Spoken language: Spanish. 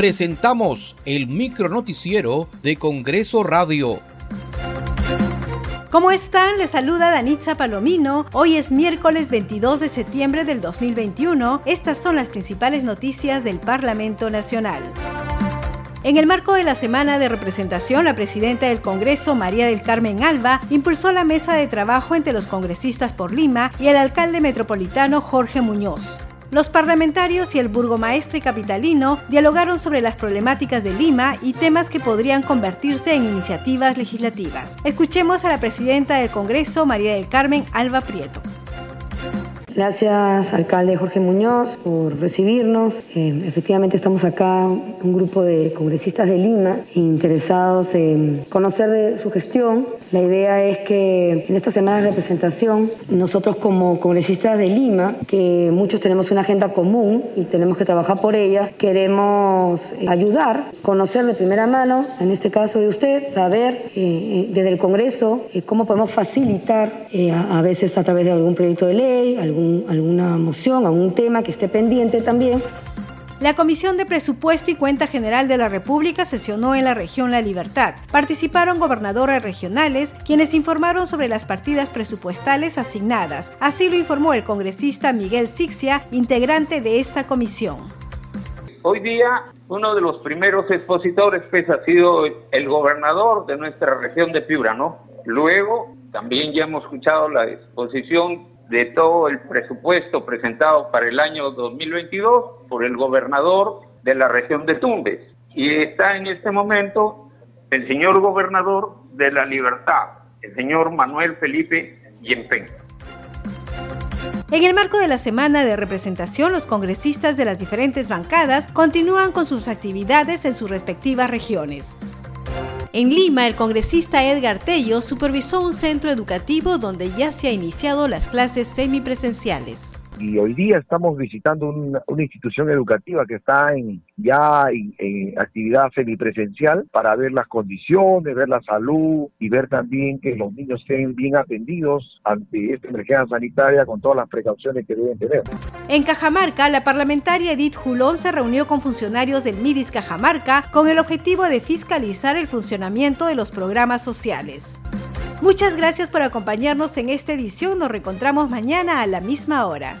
presentamos el micronoticiero de Congreso Radio. ¿Cómo están? Les saluda Danitza Palomino. Hoy es miércoles 22 de septiembre del 2021. Estas son las principales noticias del Parlamento Nacional. En el marco de la semana de representación, la presidenta del Congreso, María del Carmen Alba, impulsó la mesa de trabajo entre los congresistas por Lima y el alcalde metropolitano Jorge Muñoz. Los parlamentarios y el burgomaestre capitalino dialogaron sobre las problemáticas de Lima y temas que podrían convertirse en iniciativas legislativas. Escuchemos a la presidenta del Congreso, María del Carmen Alba Prieto. Gracias, alcalde Jorge Muñoz, por recibirnos. Eh, efectivamente, estamos acá, un grupo de congresistas de Lima, interesados en conocer de su gestión. La idea es que en esta semana de representación, nosotros como congresistas de Lima, que muchos tenemos una agenda común y tenemos que trabajar por ella, queremos ayudar, conocer de primera mano, en este caso de usted, saber eh, eh, desde el Congreso cómo podemos facilitar, a, a veces a través de algún proyecto de ley, algún alguna moción, algún tema que esté pendiente también. La Comisión de Presupuesto y Cuenta General de la República sesionó en la región La Libertad. Participaron gobernadores regionales, quienes informaron sobre las partidas presupuestales asignadas. Así lo informó el congresista Miguel Sixia, integrante de esta comisión. Hoy día uno de los primeros expositores pues, ha sido el gobernador de nuestra región de Piura, ¿no? Luego también ya hemos escuchado la exposición de todo el presupuesto presentado para el año 2022 por el gobernador de la región de Tumbes. Y está en este momento el señor gobernador de la Libertad, el señor Manuel Felipe Yempen. En el marco de la semana de representación, los congresistas de las diferentes bancadas continúan con sus actividades en sus respectivas regiones. En Lima, el congresista Edgar Tello supervisó un centro educativo donde ya se han iniciado las clases semipresenciales y hoy día estamos visitando una, institución educativa que está en ya en, actividad semipresencial para ver las condiciones, ver la salud y ver también que los niños estén bien atendidos ante esta emergencia sanitaria con todas las precauciones que deben tener. En Cajamarca, la parlamentaria Edith Julón se reunió con funcionarios del MIDIS Cajamarca con el objetivo de fiscalizar el funcionamiento de los programas sociales. Muchas gracias por acompañarnos en esta edición. Nos reencontramos mañana a la misma hora.